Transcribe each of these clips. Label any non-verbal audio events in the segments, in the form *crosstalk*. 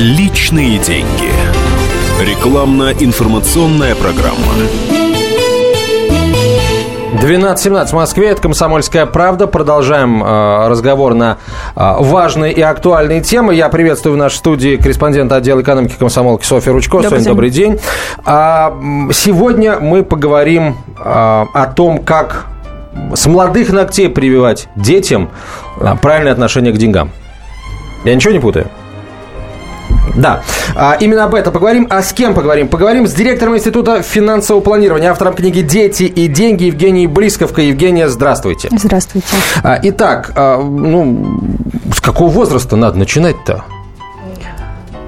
Личные деньги. Рекламно-информационная программа. 12.17 в Москве, это «Комсомольская правда». Продолжаем э, разговор на э, важные и актуальные темы. Я приветствую в нашей студии корреспондента отдела экономики комсомолки Софья Ручко. Добрый Соня, день. добрый день. А, сегодня мы поговорим а, о том, как с молодых ногтей прививать детям а, правильное отношение к деньгам. Я ничего не путаю? Да, а, именно об этом поговорим. А с кем поговорим? Поговорим с директором Института финансового планирования, автором книги «Дети и деньги» Евгений Близковка. Евгения, здравствуйте. Здравствуйте. А, итак, а, ну, с какого возраста надо начинать-то?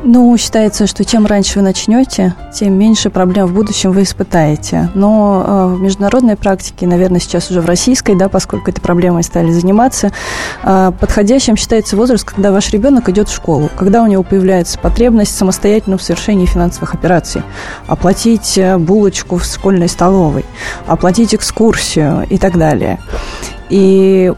Ну, считается, что чем раньше вы начнете, тем меньше проблем в будущем вы испытаете. Но э, в международной практике, наверное, сейчас уже в российской, да, поскольку этой проблемой стали заниматься, э, подходящим считается возраст, когда ваш ребенок идет в школу, когда у него появляется потребность самостоятельно в совершении финансовых операций, оплатить э, булочку в школьной столовой, оплатить экскурсию и так далее. И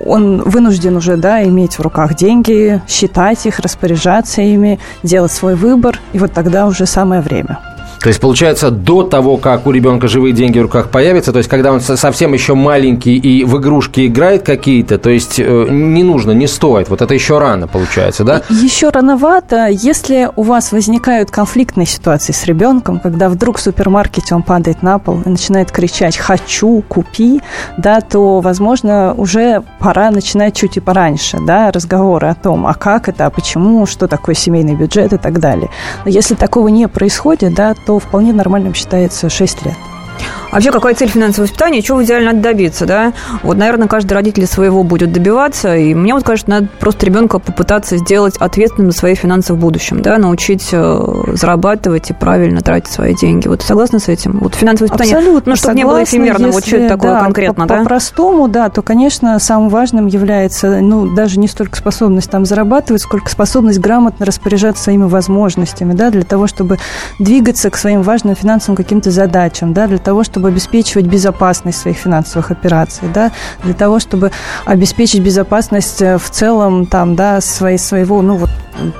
он вынужден уже да, иметь в руках деньги, считать их, распоряжаться ими, делать свой выбор, и вот тогда уже самое время. То есть, получается, до того, как у ребенка живые деньги в руках появятся, то есть, когда он совсем еще маленький и в игрушки играет какие-то, то есть, э, не нужно, не стоит. Вот это еще рано, получается, да? Еще рановато. Если у вас возникают конфликтные ситуации с ребенком, когда вдруг в супермаркете он падает на пол и начинает кричать «хочу, купи», да, то, возможно, уже пора начинать чуть и пораньше, да, разговоры о том, а как это, а почему, что такое семейный бюджет и так далее. Но если такого не происходит, да, то вполне нормальным считается 6 лет. Вообще, какая цель финансового воспитания, чего в идеале надо добиться, да? Вот, наверное, каждый родитель своего будет добиваться, и мне вот кажется, надо просто ребенка попытаться сделать ответственным за свои финансы в будущем, да, научить э, зарабатывать и правильно тратить свои деньги. Вот согласна с этим? Вот финансовое воспитание, Абсолютно ну, чтобы согласна, не было эфемерно, вот что это такое да, конкретно, по, да? По-простому, да, то, конечно, самым важным является, ну, даже не столько способность там зарабатывать, сколько способность грамотно распоряжаться своими возможностями, да, для того, чтобы двигаться к своим важным финансовым каким-то задачам, да, для того, чтобы обеспечивать безопасность своих финансовых операций, да, для того, чтобы обеспечить безопасность э, в целом там, да, своей, своего, ну вот,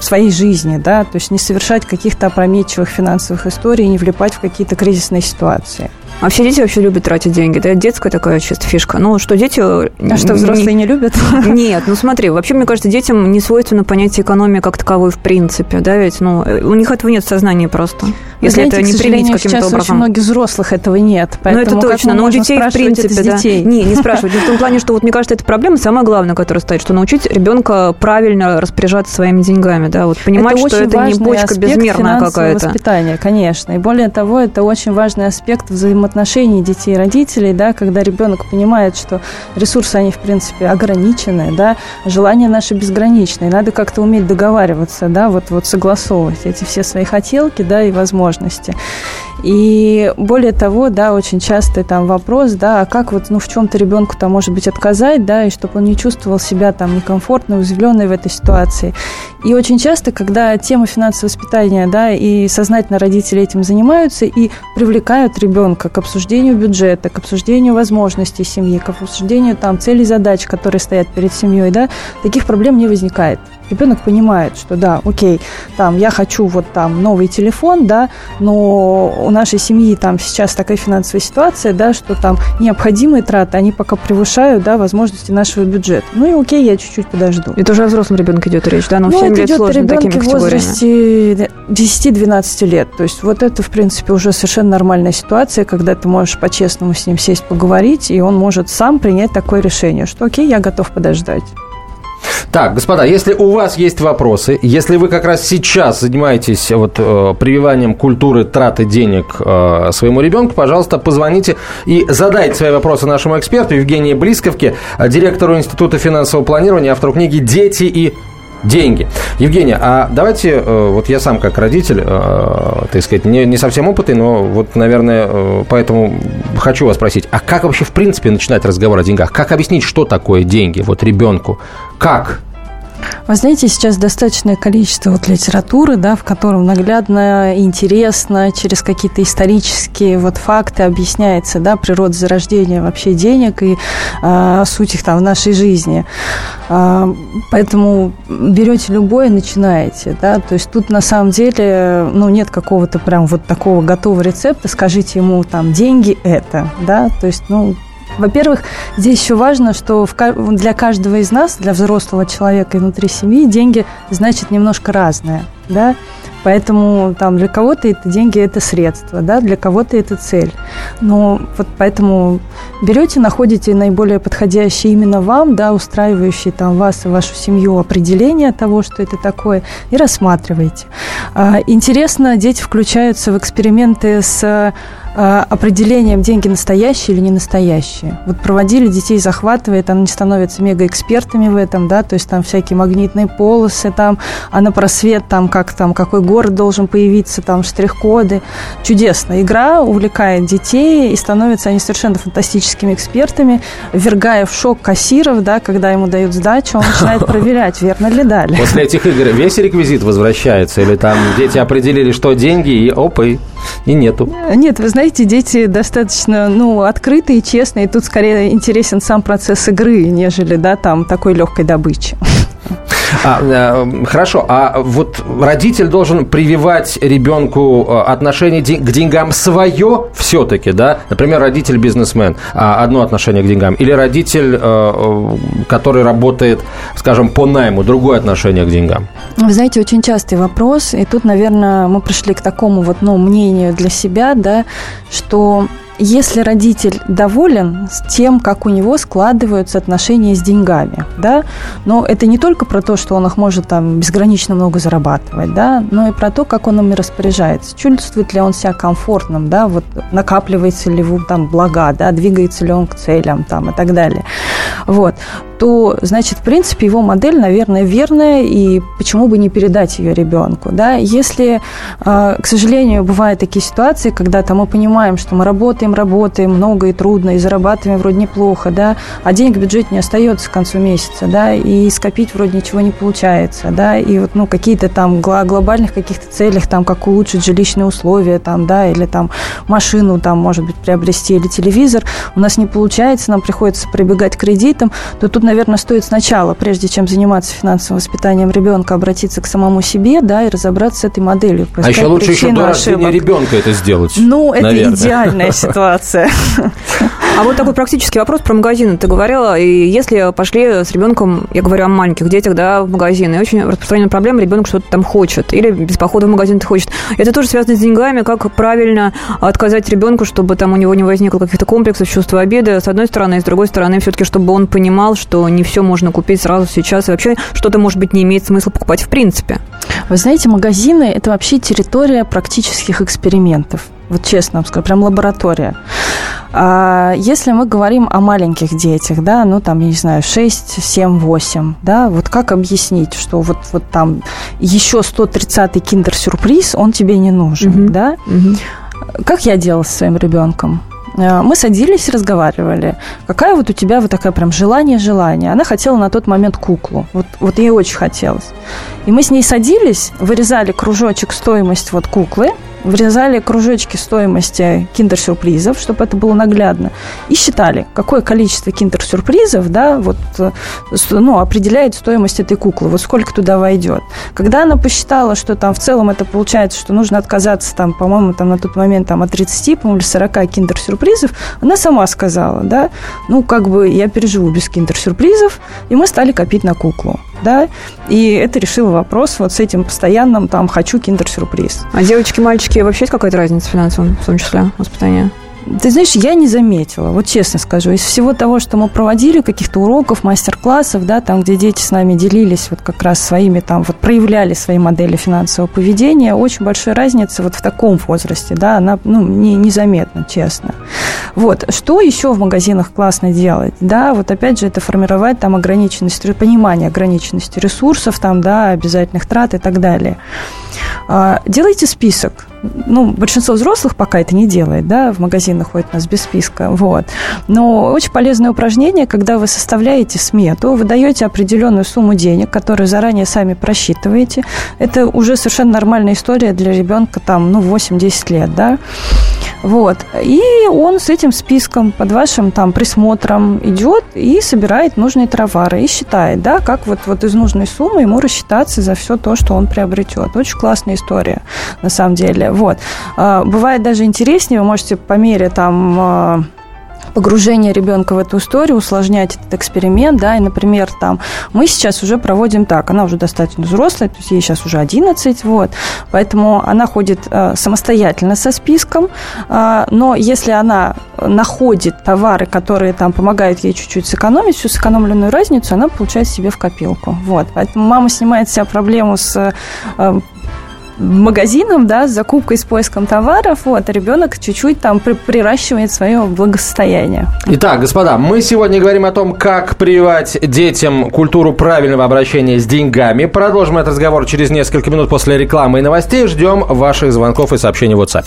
своей жизни, да, то есть не совершать каких-то опрометчивых финансовых историй, не влипать в какие-то кризисные ситуации. А все дети вообще любят тратить деньги. Это детская такая чисто фишка. Ну, что дети... А что, взрослые не, не любят? *laughs* *laughs* Нет, ну смотри, вообще, мне кажется, детям не свойственно понятие экономии как таковой в принципе, да, ведь, ну, у них этого нет в сознании просто. Если Знаете, это не привить каким-то образом. очень многих взрослых этого нет. Ну, это точно, но у детей, в принципе, да. Детей? Не, не спрашивать. В том плане, что вот мне кажется, это проблема самая главная, которая стоит, что научить ребенка правильно распоряжаться своими деньгами, да, вот понимать, это что это не бочка безмерная какая-то. воспитание, конечно. И более того, это очень важный аспект взаимоотношений детей и родителей, да, когда ребенок понимает, что ресурсы, они, в принципе, ограничены, да, желания наши безграничные, надо как-то уметь договариваться, да, вот, вот согласовывать эти все свои хотелки, да, и возможности. И более того, да, очень часто там вопрос, да, а как вот, ну, в чем-то ребенку там, может быть, отказать, да, и чтобы он не чувствовал себя там некомфортно, уязвленный в этой ситуации. И очень часто, когда тема финансового воспитания, да, и сознательно родители этим занимаются и привлекают ребенка к обсуждению бюджета, к обсуждению возможностей семьи, к обсуждению там целей задач, которые стоят перед семьей, да, таких проблем не возникает ребенок понимает, что да, окей, там я хочу вот там новый телефон, да, но у нашей семьи там сейчас такая финансовая ситуация, да, что там необходимые траты, они пока превышают, да, возможности нашего бюджета. Ну и окей, я чуть-чуть подожду. Это уже о взрослом ребенке идет речь, да, но ну, 7 лет сложно такими в возрасте 10-12 лет. То есть вот это, в принципе, уже совершенно нормальная ситуация, когда ты можешь по-честному с ним сесть поговорить, и он может сам принять такое решение, что окей, я готов подождать. Так, господа, если у вас есть вопросы, если вы как раз сейчас занимаетесь вот, э, прививанием культуры траты денег э, своему ребенку, пожалуйста, позвоните и задайте свои вопросы нашему эксперту Евгении Близковке, директору Института финансового планирования, автору книги «Дети и деньги. Евгения, а давайте, э, вот я сам как родитель, э, так сказать, не, не совсем опытный, но вот, наверное, э, поэтому хочу вас спросить, а как вообще в принципе начинать разговор о деньгах? Как объяснить, что такое деньги вот ребенку? Как? Вы знаете, сейчас достаточное количество вот литературы, да, в котором наглядно, интересно, через какие-то исторические вот факты объясняется, да, природа зарождения вообще денег и э, суть их там в нашей жизни. Э, поэтому берете любое, начинаете, да, то есть тут на самом деле, ну, нет какого-то прям вот такого готового рецепта, скажите ему там деньги это, да, то есть, ну, во-первых, здесь еще важно, что для каждого из нас, для взрослого человека и внутри семьи, деньги значит немножко разное, да, Поэтому там для кого-то это деньги это средство, да, для кого-то это цель. Но вот поэтому берете, находите наиболее подходящее именно вам, да, устраивающее там вас и вашу семью определение того, что это такое, и рассматриваете. А, интересно, дети включаются в эксперименты с определением деньги настоящие или не настоящие. Вот проводили детей, захватывает, они становятся мегаэкспертами в этом, да, то есть там всякие магнитные полосы, там, а на просвет, там, как там, какой город должен появиться, там, штрих-коды. Чудесно. Игра увлекает детей, и становятся они совершенно фантастическими экспертами, ввергая в шок кассиров, да, когда ему дают сдачу, он начинает *laughs* проверять, верно ли дали. После этих игр весь реквизит возвращается, или там дети определили, что деньги, и опы, и нету? Нет, вы знаете, знаете, дети достаточно, ну, открытые, честные, и тут скорее интересен сам процесс игры, нежели, да, там, такой легкой добычи. А, э, хорошо, а вот родитель должен прививать ребенку э, отношение к деньгам свое все-таки, да? Например, родитель бизнесмен, а, одно отношение к деньгам, или родитель, э, который работает, скажем, по найму, другое отношение к деньгам? Вы знаете, очень частый вопрос, и тут, наверное, мы пришли к такому вот, ну, мнению для себя, да, что если родитель доволен с тем, как у него складываются отношения с деньгами, да, но это не только про то, что он их может там безгранично много зарабатывать, да, но и про то, как он ими распоряжается, чувствует ли он себя комфортным, да, вот накапливается ли его там блага, да, двигается ли он к целям там и так далее. Вот то, значит, в принципе, его модель, наверное, верная, и почему бы не передать ее ребенку, да? Если, а, к сожалению, бывают такие ситуации, когда там мы понимаем, что мы работаем, работаем много и трудно, и зарабатываем вроде неплохо, да, а денег в бюджете не остается к концу месяца, да, и скопить вроде ничего не получается, да, и вот, ну, какие-то там глобальных каких-то целях, там, как улучшить жилищные условия, там, да, или там машину, там, может быть, приобрести, или телевизор, у нас не получается, нам приходится прибегать к кредитам, то тут наверное, стоит сначала, прежде чем заниматься финансовым воспитанием ребенка, обратиться к самому себе, да, и разобраться с этой моделью. А еще лучше еще до рождения ребенка это сделать. Ну, это наверное. идеальная *laughs* ситуация. А вот такой практический вопрос про магазины. Ты говорила, и если пошли с ребенком, я говорю о маленьких детях, да, в магазин, и очень распространенная проблема, ребенок что-то там хочет, или без похода в магазин ты хочет. Это тоже связано с деньгами, как правильно отказать ребенку, чтобы там у него не возникло каких-то комплексов, чувства обиды, с одной стороны, и с другой стороны, все-таки, чтобы он понимал, что не все можно купить сразу сейчас, и вообще что-то, может быть, не имеет смысла покупать в принципе. Вы знаете, магазины – это вообще территория практических экспериментов. Вот честно вам скажу, прям лаборатория. А если мы говорим о маленьких детях, да, ну там, я не знаю, 6, 7, 8, да, вот как объяснить, что вот, вот там еще 130-й киндер-сюрприз, он тебе не нужен, угу. да? Угу. Как я делала с своим ребенком? А, мы садились и разговаривали. Какая вот у тебя вот такая прям желание-желание? Она хотела на тот момент куклу. Вот, вот ей очень хотелось. И мы с ней садились, вырезали кружочек стоимость вот куклы, врезали кружочки стоимости киндер-сюрпризов, чтобы это было наглядно, и считали, какое количество киндер-сюрпризов, да, вот, э, ну, определяет стоимость этой куклы, вот сколько туда войдет. Когда она посчитала, что там в целом это получается, что нужно отказаться там, по-моему, там на тот момент там от 30, по-моему, или 40 киндер-сюрпризов, она сама сказала, да, ну, как бы я переживу без киндер-сюрпризов, и мы стали копить на куклу да, и это решило вопрос вот с этим постоянным там «хочу киндер-сюрприз». А девочки, мальчики, вообще есть какая-то разница в финансовом, в том числе, воспитания? Ты знаешь, я не заметила, вот честно скажу. Из всего того, что мы проводили, каких-то уроков, мастер-классов, да, там, где дети с нами делились вот как раз своими, там, вот проявляли свои модели финансового поведения, очень большая разница вот в таком возрасте, да, она, ну, не, незаметна, честно. Вот. Что еще в магазинах классно делать? Да, вот опять же, это формировать там ограниченность, понимание ограниченности ресурсов, там, да, обязательных трат и так далее. А, делайте список ну, большинство взрослых пока это не делает, да, в магазинах ходят у нас без списка, вот. Но очень полезное упражнение, когда вы составляете смету, вы даете определенную сумму денег, которую заранее сами просчитываете. Это уже совершенно нормальная история для ребенка, там, ну, 8-10 лет, да. Вот. И он с этим списком под вашим там присмотром идет и собирает нужные товары и считает, да, как вот, вот из нужной суммы ему рассчитаться за все то, что он приобретет. Очень классная история, на самом деле. Вот. А, бывает даже интереснее, вы можете по мере там а, погружение ребенка в эту историю, усложнять этот эксперимент, да, и, например, там, мы сейчас уже проводим так, она уже достаточно взрослая, то есть ей сейчас уже 11, вот, поэтому она ходит э, самостоятельно со списком, э, но если она находит товары, которые там помогают ей чуть-чуть сэкономить, всю сэкономленную разницу она получает себе в копилку, вот, поэтому мама снимает с себя проблему с э, магазином, да, с закупкой, с поиском товаров, вот, а ребенок чуть-чуть там приращивает свое благосостояние. Итак, господа, мы сегодня говорим о том, как прививать детям культуру правильного обращения с деньгами. Продолжим этот разговор через несколько минут после рекламы и новостей. Ждем ваших звонков и сообщений в WhatsApp.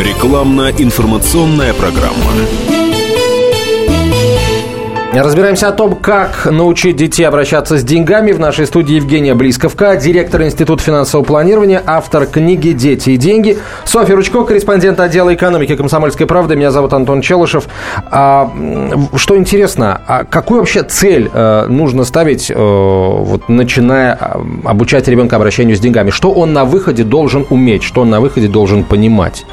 Рекламно-информационная программа. Разбираемся о том, как научить детей обращаться с деньгами. В нашей студии Евгения Близковка, директор Института финансового планирования, автор книги «Дети и деньги». Софья Ручко, корреспондент отдела экономики «Комсомольской правды». Меня зовут Антон Челышев. А, что интересно, а какую вообще цель а, нужно ставить, а, вот, начиная обучать ребенка обращению с деньгами? Что он на выходе должен уметь, что он на выходе должен понимать?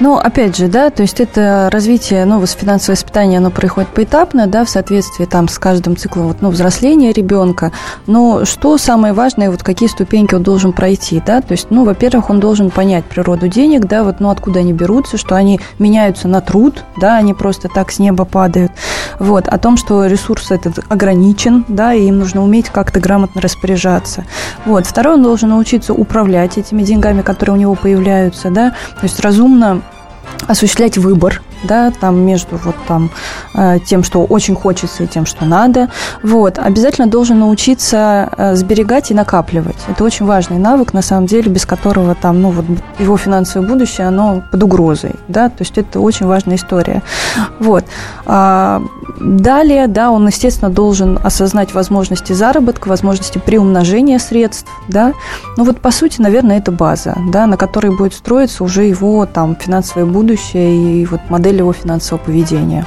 Ну, опять же, да, то есть это развитие, ну, финансовое воспитание, оно происходит поэтапно, да, в соответствии там с каждым циклом, вот, ну, взросления ребенка. Но что самое важное, вот какие ступеньки он должен пройти, да, то есть, ну, во-первых, он должен понять природу денег, да, вот, ну, откуда они берутся, что они меняются на труд, да, они просто так с неба падают. Вот, о том, что ресурс этот ограничен, да, и им нужно уметь как-то грамотно распоряжаться. Вот, второе, он должен научиться управлять этими деньгами, которые у него появляются, да, то есть разумно осуществлять выбор, да, там между вот там э, тем, что очень хочется, и тем, что надо. Вот. Обязательно должен научиться э, сберегать и накапливать. Это очень важный навык, на самом деле, без которого там, ну, вот его финансовое будущее, оно под угрозой, да, то есть это очень важная история. Вот. А, далее, да, он, естественно, должен осознать возможности заработка, возможности приумножения средств, да. Ну, вот, по сути, наверное, это база, да, на которой будет строиться уже его там финансовое будущее и вот модель модель его финансового поведения.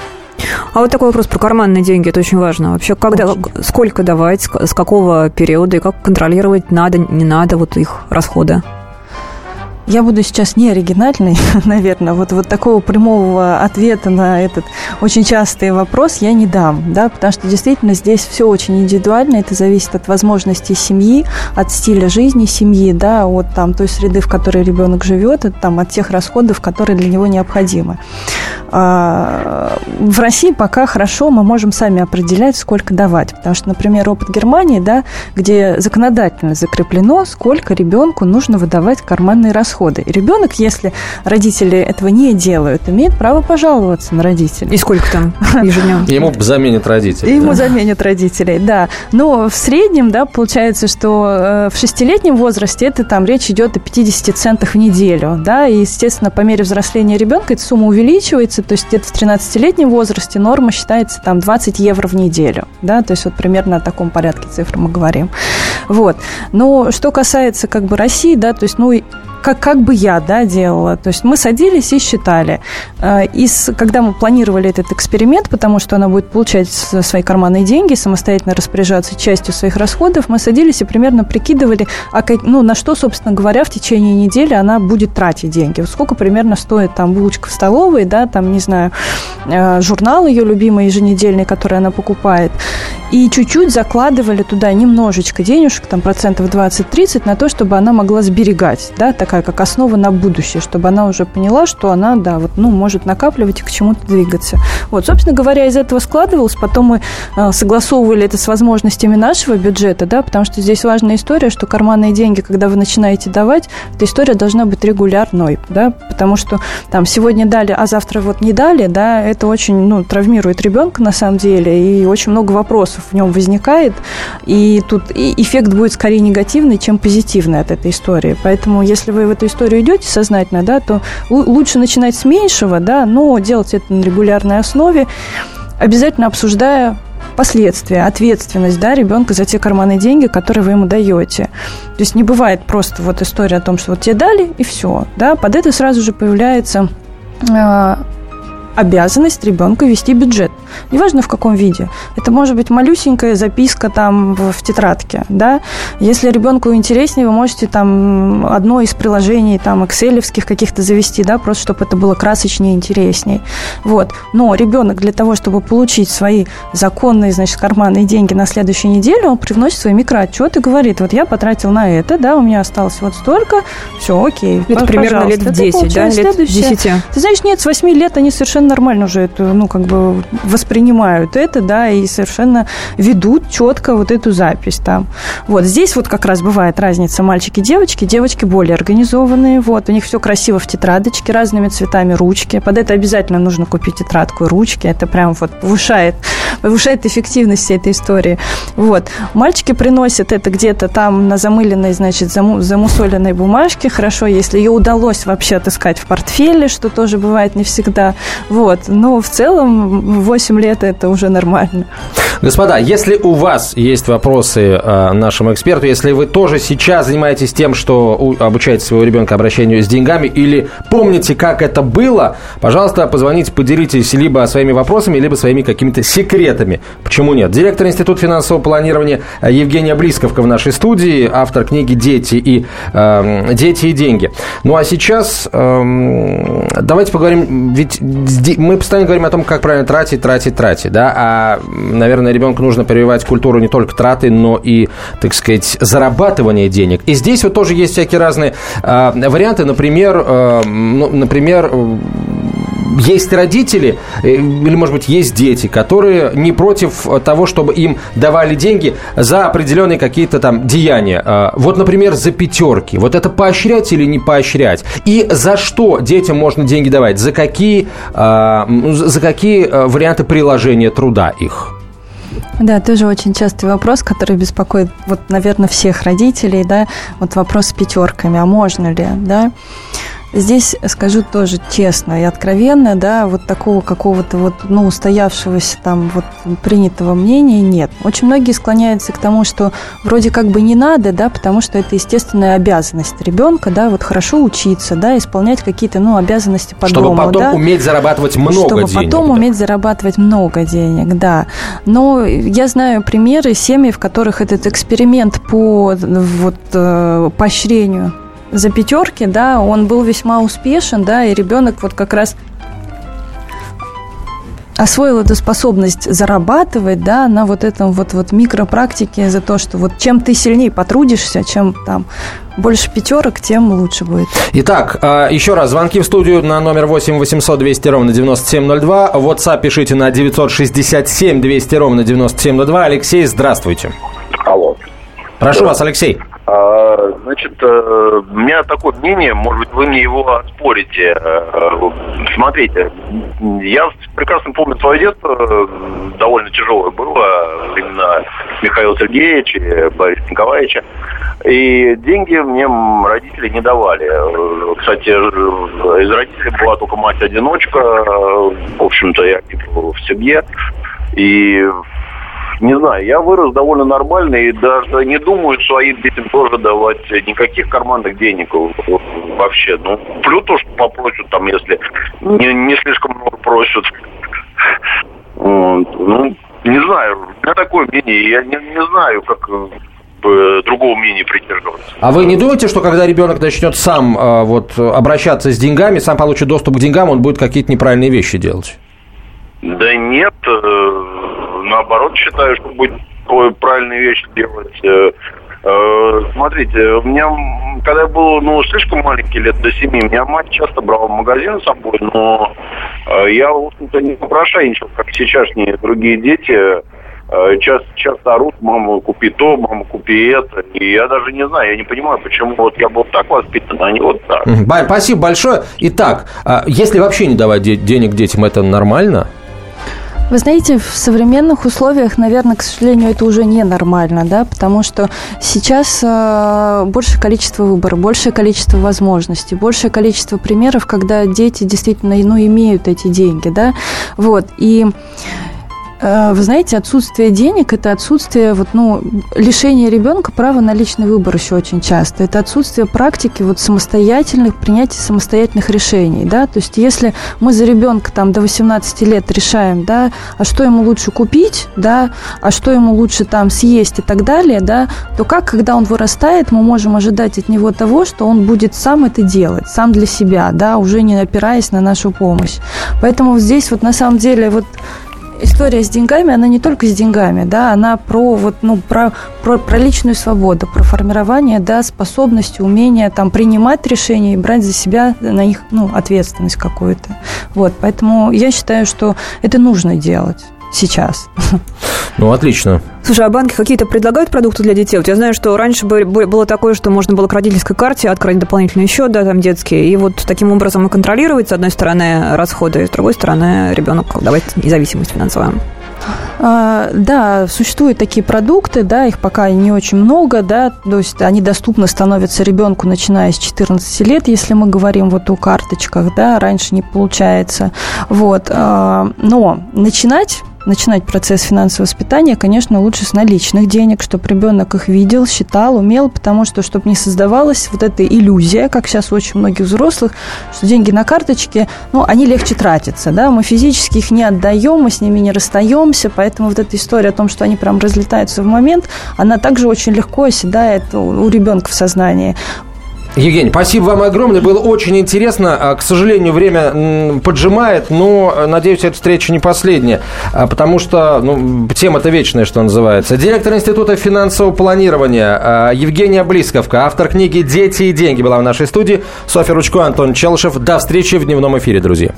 А вот такой вопрос про карманные деньги, это очень важно. Вообще, когда, сколько давать, с какого периода и как контролировать надо, не надо вот их расходы? Я буду сейчас не оригинальной, *laughs* наверное. Вот, вот такого прямого ответа на этот очень частый вопрос я не дам, да, потому что действительно здесь все очень индивидуально, это зависит от возможностей семьи, от стиля жизни семьи, да, от там той среды, в которой ребенок живет, от, там, от тех расходов, которые для него необходимы. А, в России пока хорошо мы можем сами определять, сколько давать, потому что, например, опыт Германии, да, где законодательно закреплено, сколько ребенку нужно выдавать карманные расходы расходы. И ребенок, если родители этого не делают, имеет право пожаловаться на родителей. И сколько там ежедневно? Ему заменят родителей. Ему заменят родителей, да. Но в среднем, да, получается, что э, в шестилетнем возрасте это там речь идет о 50 центах в неделю, да, и, естественно, по мере взросления ребенка эта сумма увеличивается, то есть где-то в 13-летнем возрасте норма считается там 20 евро в неделю, да, то есть вот примерно о таком порядке цифр мы говорим. Вот. Но что касается как бы России, да, то есть, ну, как, как бы я да, делала. То есть мы садились и считали. Э, и с, когда мы планировали этот эксперимент, потому что она будет получать свои карманные деньги, самостоятельно распоряжаться частью своих расходов, мы садились и примерно прикидывали, а как, ну, на что, собственно говоря, в течение недели она будет тратить деньги. Вот сколько примерно стоит там булочка в столовой, да, там, не знаю, э, журнал ее любимый еженедельный, который она покупает. И чуть-чуть закладывали туда немножечко денежек, там процентов 20-30, на то, чтобы она могла сберегать, да, так такая, как основа на будущее, чтобы она уже поняла, что она, да, вот, ну, может накапливать и к чему-то двигаться. Вот, собственно говоря, из этого складывалось, потом мы э, согласовывали это с возможностями нашего бюджета, да, потому что здесь важная история, что карманные деньги, когда вы начинаете давать, эта история должна быть регулярной, да, потому что там сегодня дали, а завтра вот не дали, да, это очень, ну, травмирует ребенка на самом деле, и очень много вопросов в нем возникает, и тут и эффект будет скорее негативный, чем позитивный от этой истории. Поэтому, если вы в эту историю идете сознательно, да, то лучше начинать с меньшего, да, но делать это на регулярной основе, обязательно обсуждая последствия, ответственность да, ребенка за те карманные деньги, которые вы ему даете. То есть не бывает просто вот история о том, что вот тебе дали, и все. Да? Под это сразу же появляется э, обязанность ребенка вести бюджет. Неважно в каком виде. Это может быть малюсенькая записка там в, в тетрадке, да. Если ребенку интереснее, вы можете там одно из приложений там экселевских каких-то завести, да, просто чтобы это было красочнее, интереснее. Вот. Но ребенок для того, чтобы получить свои законные, значит, карманные деньги на следующую неделю, он привносит свой микроотчет и говорит, вот я потратил на это, да, у меня осталось вот столько, все, окей. Это примерно лет в 10, да, лет 10. Ты знаешь, нет, с 8 лет они совершенно совершенно нормально уже это, ну, как бы воспринимают это, да, и совершенно ведут четко вот эту запись там. Вот здесь вот как раз бывает разница мальчики-девочки. Девочки более организованные, вот, у них все красиво в тетрадочке, разными цветами ручки. Под это обязательно нужно купить тетрадку и ручки. Это прям вот повышает, повышает эффективность всей этой истории. Вот. Мальчики приносят это где-то там на замыленной, значит, заму, замусоленной бумажке. Хорошо, если ее удалось вообще отыскать в портфеле, что тоже бывает не всегда. Вот. Но в целом 8 лет это уже нормально. Господа, если у вас есть вопросы э, нашему эксперту, если вы тоже сейчас занимаетесь тем, что обучаете своего ребенка обращению с деньгами, или помните, как это было, пожалуйста, позвоните, поделитесь либо своими вопросами, либо своими какими-то секретами. Почему нет? Директор Института финансового планирования Евгения Близковка в нашей студии, автор книги «Дети и, э, Дети и деньги». Ну а сейчас э, давайте поговорим, ведь мы постоянно говорим о том, как правильно тратить, тратить, тратить, да, а, наверное, ребенку нужно прививать культуру не только траты, но и, так сказать, зарабатывания денег. И здесь вот тоже есть всякие разные э, варианты, например, э, ну, например, есть родители, э, или, может быть, есть дети, которые не против того, чтобы им давали деньги за определенные какие-то там деяния. А, вот, например, за пятерки. Вот это поощрять или не поощрять? И за что детям можно деньги давать? За какие, за какие а, варианты приложения труда их? Да, тоже очень частый вопрос, который беспокоит, вот, наверное, всех родителей, да, вот вопрос с пятерками, а можно ли, да? Здесь скажу тоже честно и откровенно, да, вот такого какого-то вот, ну, устоявшегося там вот принятого мнения нет. Очень многие склоняются к тому, что вроде как бы не надо, да, потому что это естественная обязанность ребенка, да, вот хорошо учиться, да, исполнять какие-то, ну, обязанности по Чтобы дому, потом да. уметь зарабатывать много Чтобы денег. Чтобы потом да. уметь зарабатывать много денег, да. Но я знаю примеры семьи, в которых этот эксперимент по вот э, поощрению за пятерки, да, он был весьма успешен, да, и ребенок вот как раз освоил эту способность зарабатывать, да, на вот этом вот, вот микропрактике за то, что вот чем ты сильнее потрудишься, чем там больше пятерок, тем лучше будет. Итак, а, еще раз, звонки в студию на номер 8 800 200 ровно 9702. В WhatsApp пишите на 967 200 ровно 9702. Алексей, здравствуйте. Алло. Прошу вас, Алексей. А, значит, э, у меня такое мнение, может быть, вы мне его оспорите. Э, смотрите, я прекрасно помню свое детство, довольно тяжелое было, времена Михаила Сергеевича и Бориса Николаевича. И деньги мне родители не давали. Кстати, из родителей была только мать-одиночка. В общем-то, я был в семье. И не знаю, я вырос довольно нормально и даже не думаю своим детям тоже давать никаких карманных денег вообще. Ну, плю то, что попросят, там, если не, не слишком много просят. Вот. Ну, не знаю, у меня такое мнение, я не, не знаю, как э, другого мнения придерживаться. А вы не думаете, что когда ребенок начнет сам э, вот обращаться с деньгами, сам получит доступ к деньгам, он будет какие-то неправильные вещи делать? Да нет, э, наоборот считаю, что будет правильные вещи делать. Э, э, смотрите, у меня когда я был, ну, слишком маленький, лет до семи, меня мать часто брала в магазин с собой, но э, я, в общем-то, не попрошайничал, как сейчасшние другие дети. Часто, часто орут, мама, купи то, мама, купи это. И я даже не знаю, я не понимаю, почему вот я был так воспитан, а не вот так. Спасибо большое. Итак, а если вообще не давать де- денег детям, это нормально? Вы знаете, в современных условиях, наверное, к сожалению, это уже ненормально, да, потому что сейчас э, большее количество выбора, большее количество возможностей, большее количество примеров, когда дети действительно, ну, имеют эти деньги, да, вот, и вы знаете, отсутствие денег – это отсутствие, вот, ну, лишение ребенка права на личный выбор еще очень часто. Это отсутствие практики вот самостоятельных, принятия самостоятельных решений, да, то есть если мы за ребенка там до 18 лет решаем, да, а что ему лучше купить, да, а что ему лучше там съесть и так далее, да, то как, когда он вырастает, мы можем ожидать от него того, что он будет сам это делать, сам для себя, да, уже не опираясь на нашу помощь. Поэтому здесь вот на самом деле вот история с деньгами, она не только с деньгами, да, она про вот, ну, про, про, про личную свободу, про формирование, да, способности, умения там принимать решения и брать за себя на них, ну, ответственность какую-то. Вот, поэтому я считаю, что это нужно делать сейчас. Ну, отлично. Слушай, а банки какие-то предлагают продукты для детей? Вот я знаю, что раньше было такое, что можно было к родительской карте открыть дополнительный счет, да, там детский, и вот таким образом и контролировать, с одной стороны, расходы, с другой стороны, ребенок давать независимость финансовую. А, да, существуют такие продукты, да, их пока не очень много, да, то есть они доступны становятся ребенку, начиная с 14 лет, если мы говорим вот о карточках, да, раньше не получается, вот, а, но начинать начинать процесс финансового воспитания, конечно, лучше с наличных денег, чтобы ребенок их видел, считал, умел, потому что, чтобы не создавалась вот эта иллюзия, как сейчас у очень многих взрослых, что деньги на карточке, ну, они легче тратятся, да, мы физически их не отдаем, мы с ними не расстаемся, поэтому вот эта история о том, что они прям разлетаются в момент, она также очень легко оседает у ребенка в сознании. Евгений, спасибо вам огромное. Было очень интересно. А, к сожалению, время поджимает, но, э, надеюсь, эта встреча не последняя, а, потому что ну, тема-то вечная, что называется. Директор Института финансового планирования а, Евгения Близковка, автор книги «Дети и деньги» была в нашей студии. Софья Ручко, Антон Челышев. До встречи в дневном эфире, друзья.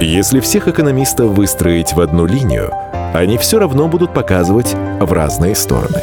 Если всех экономистов выстроить в одну линию, они все равно будут показывать в разные стороны.